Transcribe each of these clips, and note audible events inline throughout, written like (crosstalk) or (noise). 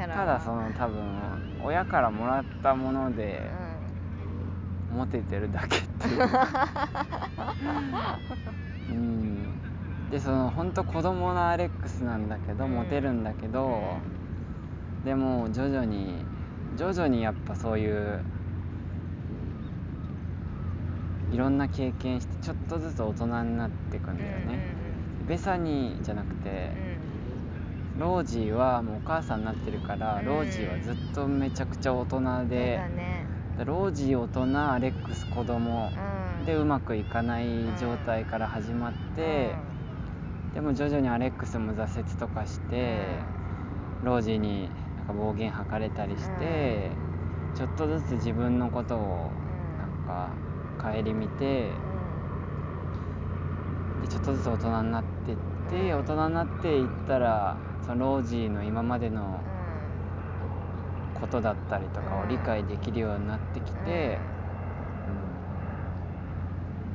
キャラ。ただその多分親からもらったものでモテてるだけっていう。(laughs) うん。でその本当子供のアレックスなんだけど、うん。モテるんだけど、でも徐々に徐々にやっぱそういういろんな経験してちょっとずつ大人になっていくんだよね、ベサニーじゃなくて、ロージーはもうお母さんになってるから、うん。ロージーはずっとめちゃくちゃ大人で、ね。ロージー大人アレックス子供うん。でうまくいかない状態から始まって、でも徐々にアレックスも挫折とかして、ロージーになんか暴言吐かれたりして、ちょっとずつ自分のことをなんか顧みてでちょっとずつ大人になってって、うん。大人になっていったらそのロージーの今までのことだったりとかを理解できるようになってきて、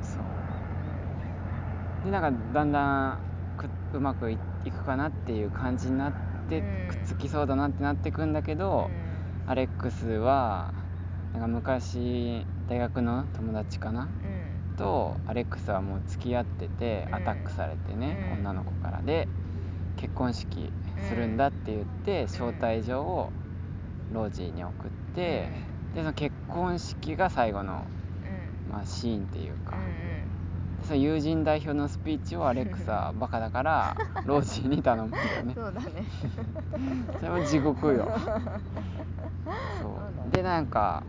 うん。そう。でなんかだんだんくうまくいいくかなっていう感じになって、うん。くっつきそうだなってなってくんだけど、アレックスはなんか昔大学の友達かな？とアレックスはもう付き合っててうん。アタックされてね、うん。女の子からで結婚式するんだって言って、招待状をロージーに送って、でその結婚式が最後の、まあ、シーンっていうか、でその友人代表のスピーチをアレックスはバカだから (laughs) ロージーに頼むんだよね。そうだね。(laughs) それも地獄よ。(laughs) そう。でなんか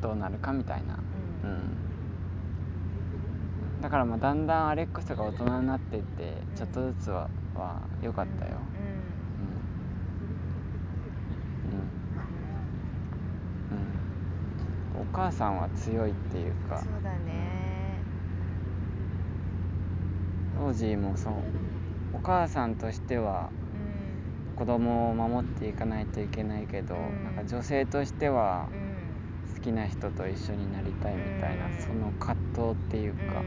どうなるかみたいな。ううん。んだからまあだんだんアレックスが大人になってってうんちょっとずつはは良かったよ。うん。うん。うん。お母さんは強いっていうか。そうだね。ロージーもそう。お母さんとしてはうん。子供を守っていかないといけないけど、うん。なんか女性としてはうん。好きな人と一緒になりたいみたいな、うん。その葛藤っていうか、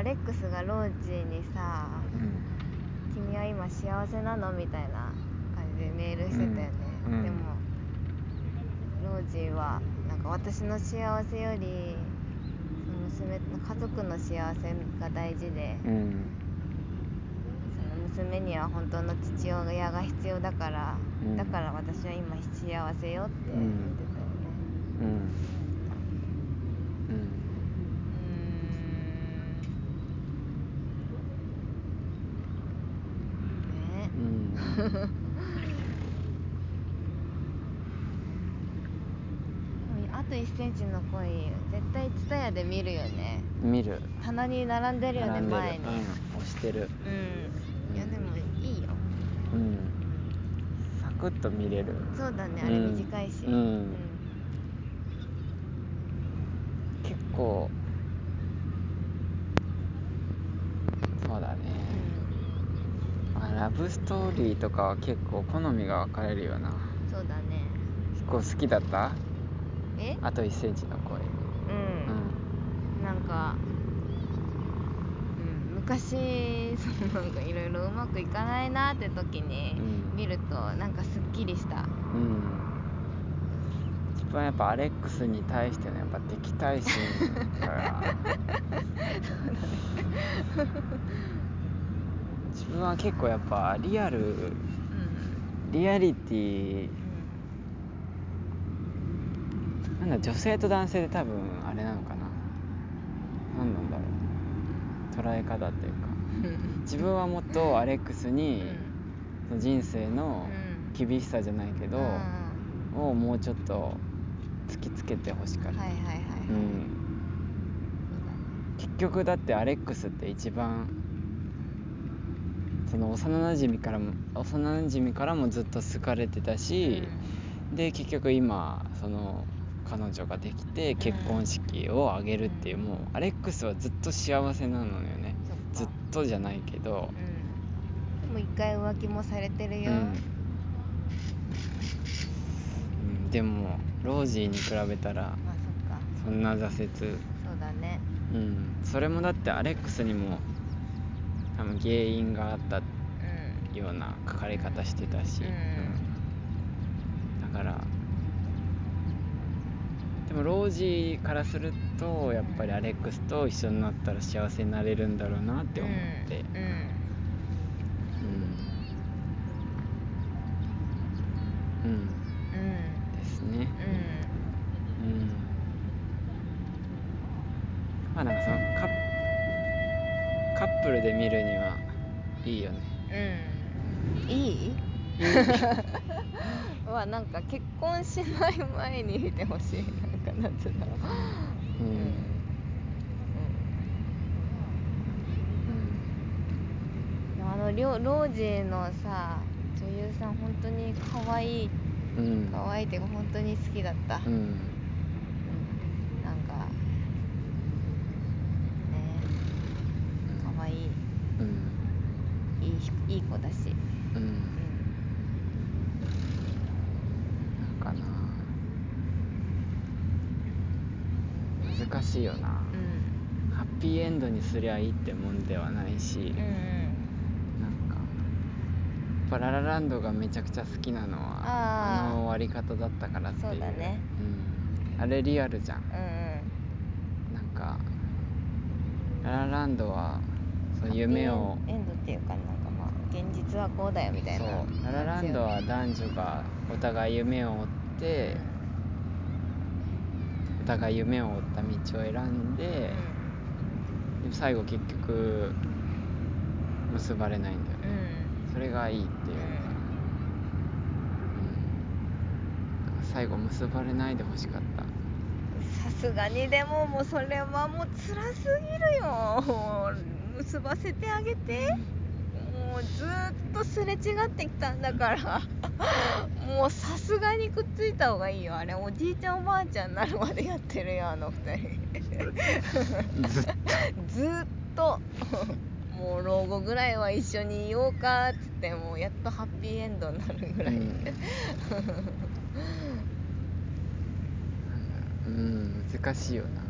アレックスがロージーにさうん。うん「君は今幸せなの?」みたいな感じでメールしてたよね、うん。うん。でもロージーはなんか私の幸せよりその娘家族の幸せが大事で、うん。その娘には本当の父親が必要だから、うん。だから私は今幸せよって言ってたよねうんうんうんうーんねうんでもあと1センチの恋絶対ツタヤで見るよね。見る。棚に並んでるよね並んでる。前に。うん、押してる。うん。いやでもいいよ。うん。サクッと見れる。そうだねあれうん短いし。うん。結構。そうだね、まあ、ラブストーリーとかは結構好みが分かれるよな。うんそうだね。結構好きだった？え？あと1センチの恋ううん。んなんか、うん、昔 (laughs) そのなんかいろいろうまくいかないなって時にうん。見るとなんかすっきりした。うん。一番やっぱアレックスに対してのやっぱ敵対心が (laughs) 自分は結構やっぱリアルうん。リアリティなんだ女性と男性で多分あれなのかな。何なんだろう。捉え方っていうか。うん。自分はもっとアレックスにその人生のうん。厳しさじゃないけど、うんをもうちょっと突きつけてほしかった、結局だってアレックスって一番その幼なじみからも幼なじみからもずっと好かれてたし、で結局今その彼女ができて結婚式を挙げるっていう、もうアレックスはずっと幸せなのよね。ずっとじゃないけど。うん。でも一回浮気もされてるよ、うん、うん、でもロージーに比べたらまあそそんな挫折、そうだね。うん、それもだってアレックスにも多分原因があったような書かれ方してたし、うん、だからでもロージーからするとやっぱりアレックスと一緒になったら幸せになれるんだろうなって思って。うん、うん、うん、ですね。うん、うん、まあなんかそのカッカップルで見るにはいいよね。うん。いい？は (laughs) なんか結婚しない前に見てほしいななんつうの？うん、うん。うん、あのロージーのさ女優さん本当に可愛い、うん、可愛いっていうか本当に好きだった、うんかね可愛い、うん、いいいい子だしうん、うん難しいよな、うん、ハッピーエンドにすりゃいいってもんではないし、うんうん、なんかやっぱララランドがめちゃくちゃ好きなのはあの終わり方だったからっていう。そうだね、うん、あれリアルじゃん、うんうん、なんかララランドはそう夢をエンドっていうかなんかまあ現実はこうだよみたいな。そう。ララランドは男女がお互い夢を追って、うん。お互い夢を追った道を選んで、で最後結局結ばれないんだよね、うん、それがいいっていう。か、うん、最後結ばれないでほしかった。さすがにでももうそれはもう辛すぎるよ。結ばせてあげて、うん。もうずっとすれ違ってきたんだからもうさすがにくっついた方がいいよ。あれおじいちゃんおばあちゃんになるまでやってるよあの2人。ずっと。もう老後ぐらいは一緒にいようかっつってもうやっとハッピーエンドになるぐらい、うん、うん難しいよな、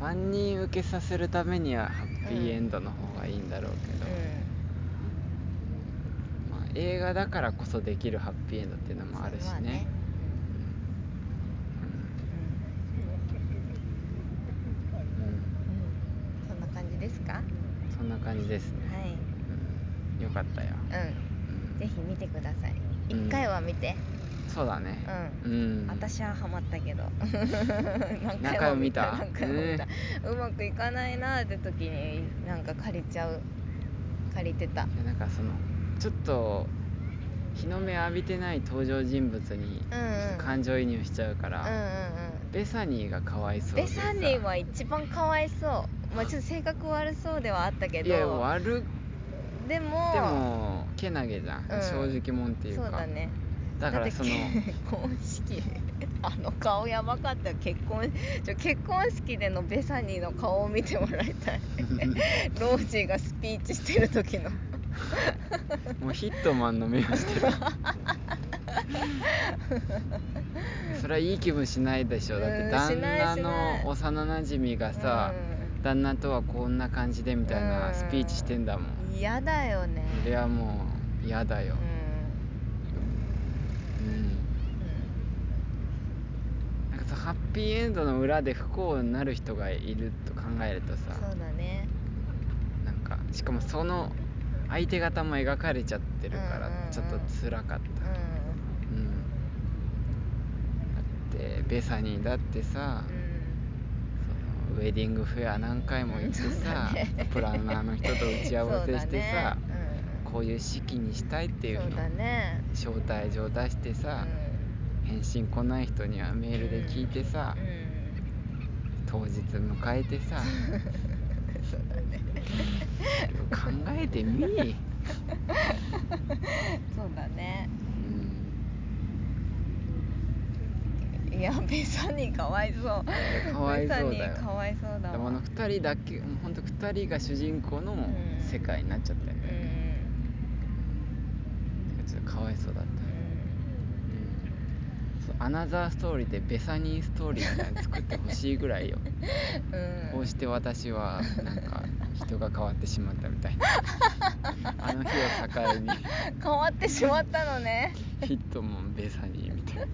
万人受けさせるためにはハッピーエンドの方がいいんだろうけど、うん。まあ、映画だからこそできるハッピーエンドっていうのもあるしね。そんな感じですか？そんな感じですね。はい、うん、よかったよ。うん、ぜひ見てください。一回は見て、そうだね。うん、うん、私はハマったけど。(laughs) 何回も見た。何回も見た、うまくいかないなって時になんか借りちゃう。借りてた。なんかそのちょっと日の目浴びてない登場人物に感情移入しちゃうから、うんうんうん、ベサニーがかわいそうベサニーは一番かわいそう。まあちょっと性格悪そうではあったけど。いや悪でもでもけなげじゃん、うん、正直者っていうか。そうだね。だからその結婚式あの顔やばかった結婚ちょ結婚式でのベサニーの顔を見てもらいたい。(laughs) ロージーがスピーチしてる時の (laughs) もうヒットマンの目をしてる。(laughs) それはいい気分しないでしょ。だって旦那の幼なじみがさ、旦那とはこんな感じでみたいなスピーチしてんだもん。嫌だよね。それはもう嫌だよ、うん。なんかさハッピーエンドの裏で不幸になる人がいると考えるとさそうだね。なんかしかもその相手方も描かれちゃってるからちょっと辛かった、うん、うん、だってベサニーだってさ、うん、そのウェディングフェア何回も行ってさ、ね、プランナーの人と打ち合わせしてさ、こういう式にしたいっていうのをね。招待状出してさ、うん、返信来ない人にはメールで聞いてさ、うん、当日迎えてさ (laughs) そうだね考えてみ。そうだね。うん。いやベサニーかわいそう。かわいそうだよ。かわいそうだわ。でもあの2人だけ本当2人が主人公の世界になっちゃったんだよね、ちょっとかわいそうだった、アナザーストーリーでベサニーストーリーみたいなの作ってほしいぐらいよ、うん、こうして私はなんか人が変わってしまったみたいな。あの日を境に。変わってしまったのね。ヒットもベサニーみたい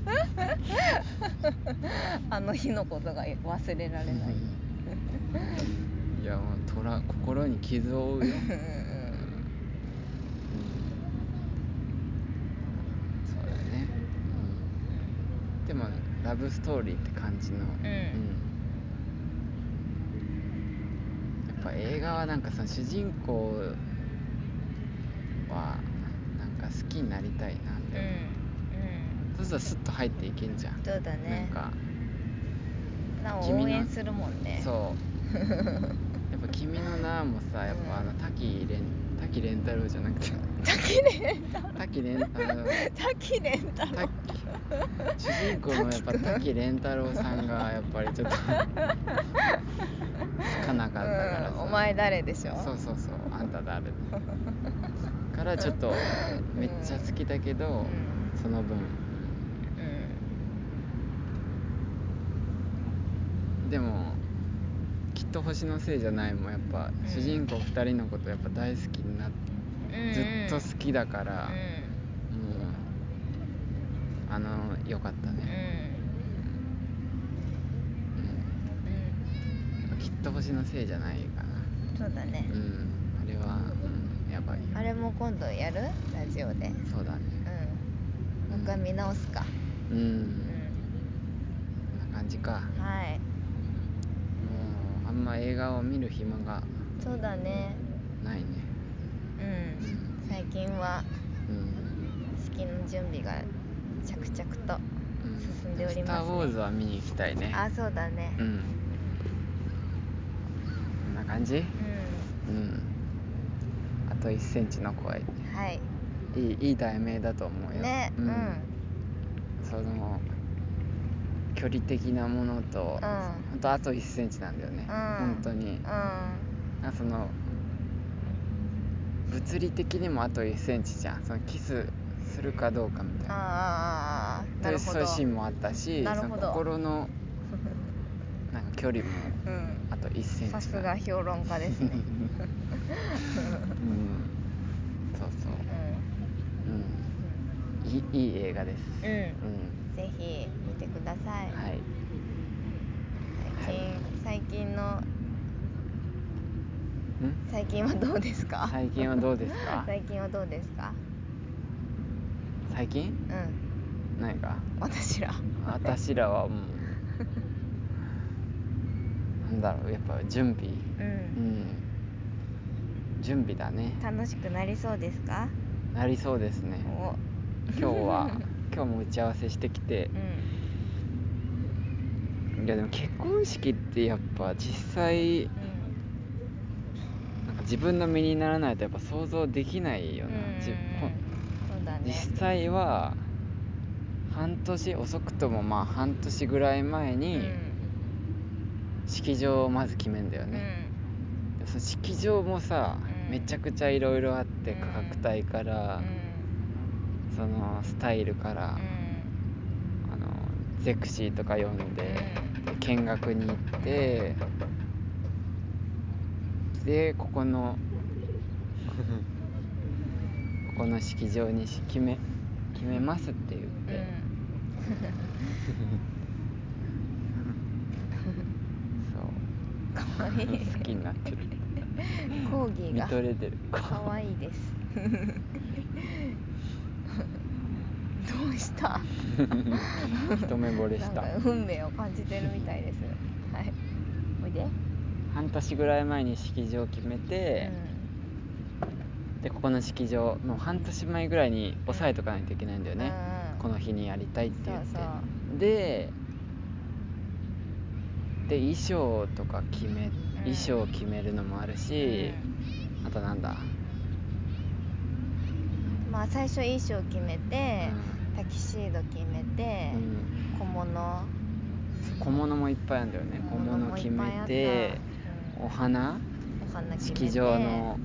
あの日のことが忘れられない。いやもうトラ心に傷を負うよ、(laughs) うんうんうんそうだね、うん、でもラブストーリーって感じの、ん。やっぱ映画はなんかその主人公はなんか好きになりたいなってうん。思う、そうするとスッと入っていけんじゃん、そうだね。なんか。な応援するもんね。そう。やっぱ「君の名」もさやっぱあの滝蓮滝蓮太郎じゃなくて。滝蓮滝蓮あの滝蓮太郎。滝主人公のやっぱ滝蓮太郎さんがやっぱりちょっとつかなかったからさ、うん、お前誰でしょ？そうそうそうあんた誰？からちょっとめっちゃ好きだけど、うその分。うん。でもきっと星のせいじゃないもん。やっぱ、うん。主人公2人のことやっぱ大好きになって、うん。ずっと好きだから、うんあのよかったうん。ね、うん。やっぱきっと星のせいじゃないかな。そうだね。うん。あれは、うん、やばいよ。あれも今度やる？ラジオで。そうだね。うん。もう一回見直すか。うん、うん。こんな感じか。はい。もうあんま映画を見る暇がそうだね。ないね。うん。最近はうん。式の準備が着々とうん。進んでおりますね。スター・ウォーズは見に行きたいね。あそうだね。うん。こんな感じ？ううん。あと1センチの声。んはい。いいいい題名だと思うよ。ね。うん。うん。その距離的なものと、うん。ほんとあと1センチなんだよね、うん。本当に。あその物理的にもあと1センチじゃん。そのキスするかどうかみたいな。ああなそういうるほど。そういうシーンもあったしそのなるほど。心の (laughs) なんか距離もうん。あと1センチさすが評論家ですね。うん。そうそう。ううん。いいいい映画です。ん、うん。うん。ぜひ見てください。はい。最近、最近のん？最近はどうですか？最近はどうですか？(laughs) 最近はどうですか？最近？うん。何か？私ら。私らはもう (laughs) なんだろうやっぱ準備。ううん。ん準備だね。楽しくなりそうですか？なりそうですね。お。今日は (laughs) 今日も打ち合わせしてきて。うん。いやでも結婚式ってやっぱ実際うなんか自分の身にならないとやっぱ想像できないよんな、うだね実際は半年遅くともまあ半年ぐらい前に式場をまず決めんだようん。ね、でその式場もさ、うん。めちゃくちゃいろいろあってうん価格帯から、そのスタイルから、あのゼクシーとか読んで、で見学に行ってでここの (laughs) ここの式場にし決め決めますって言っうん。て、そう。(laughs) かわい。い好きになってる。コーギーが見とれてるかわいいです。(laughs) どうした？一目惚れした。なんか運命を感じてるみたいです。はい。おいで。半年ぐらい前に式場を決めて、でここの式場の半年前ぐらいに押さえとかないといけないんだよね、この日にやりたいって言って。でで衣装とか決め、ん。衣装を決めるのもあるし、あとなんだ、うんまあ最初衣装決めて、タキシード決めてう、ん。小物。小物もいっぱいあるんだよね。小物決めて、お花？式場の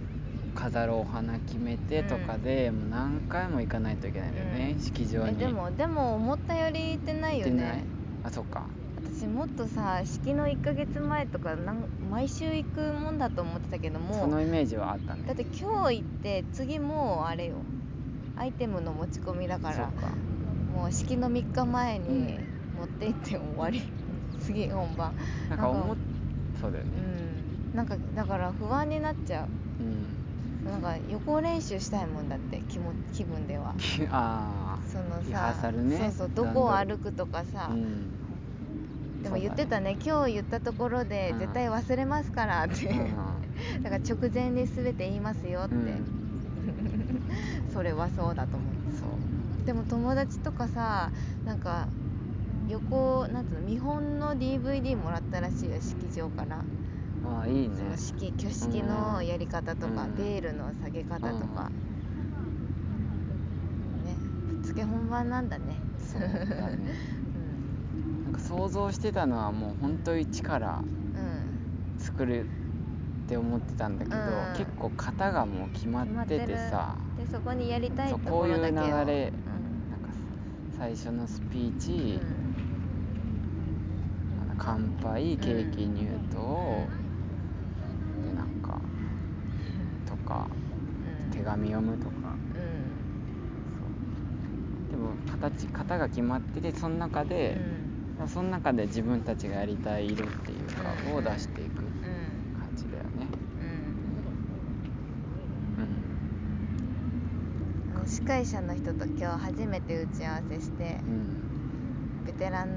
飾るお花決めてとかで、もう何回も行かないといけないんだよね、うん。式場に。えでもでも思ったより行ってないよ行ってない。ねあそっか。私もっとさ式の1ヶ月前とかなん毎週行くもんだと思ってたけどもそのイメージはあったね。だって今日行って次もうあれよ。アイテムの持ち込みだからそっか。もう式の3日前にうん。持って行って終わり。(laughs) 次本番。なんか思っうそうだよね。ん。なんかだから不安になっちゃう。ん、うなんか予行練習したいもんだって気も気分では。(laughs) あそのさリハーサルね。そうそうどこを歩くとかさ。あ、うん、でも言ってたね。今日言ったところでうん。絶対忘れますからって、う (laughs) だから直前に全て言いますよって、んうん。(laughs) それはそうだと思う。そう。でも友達とかさなんか横なんつうの見本の DVD もらったらしいよ式場から、ああいいね。その式挙式のやり方とか、うん。ベールの下げ方とか、ねぶっつけ本番なんだね。そうだね。(laughs) なんか想像してたのはもう本当一からうん、うん、作るって思ってたんだけど、うん。結構型がもう決まっててさ。でそこにやりたいそうところだけを。こういう流れうん。なんか最初のスピーうチ、ん。あの乾杯ケーキ入刀、でなんかとかうん。手紙読むとか。うん。そう。でも形型が決まっててその中うん。で、まあその中で自分たちがやりたい色っていうか、うん。を出していくうん感じだよね。うん。うん。あの司会者の人と今日初めて打ち合わせしてうん。ベテランの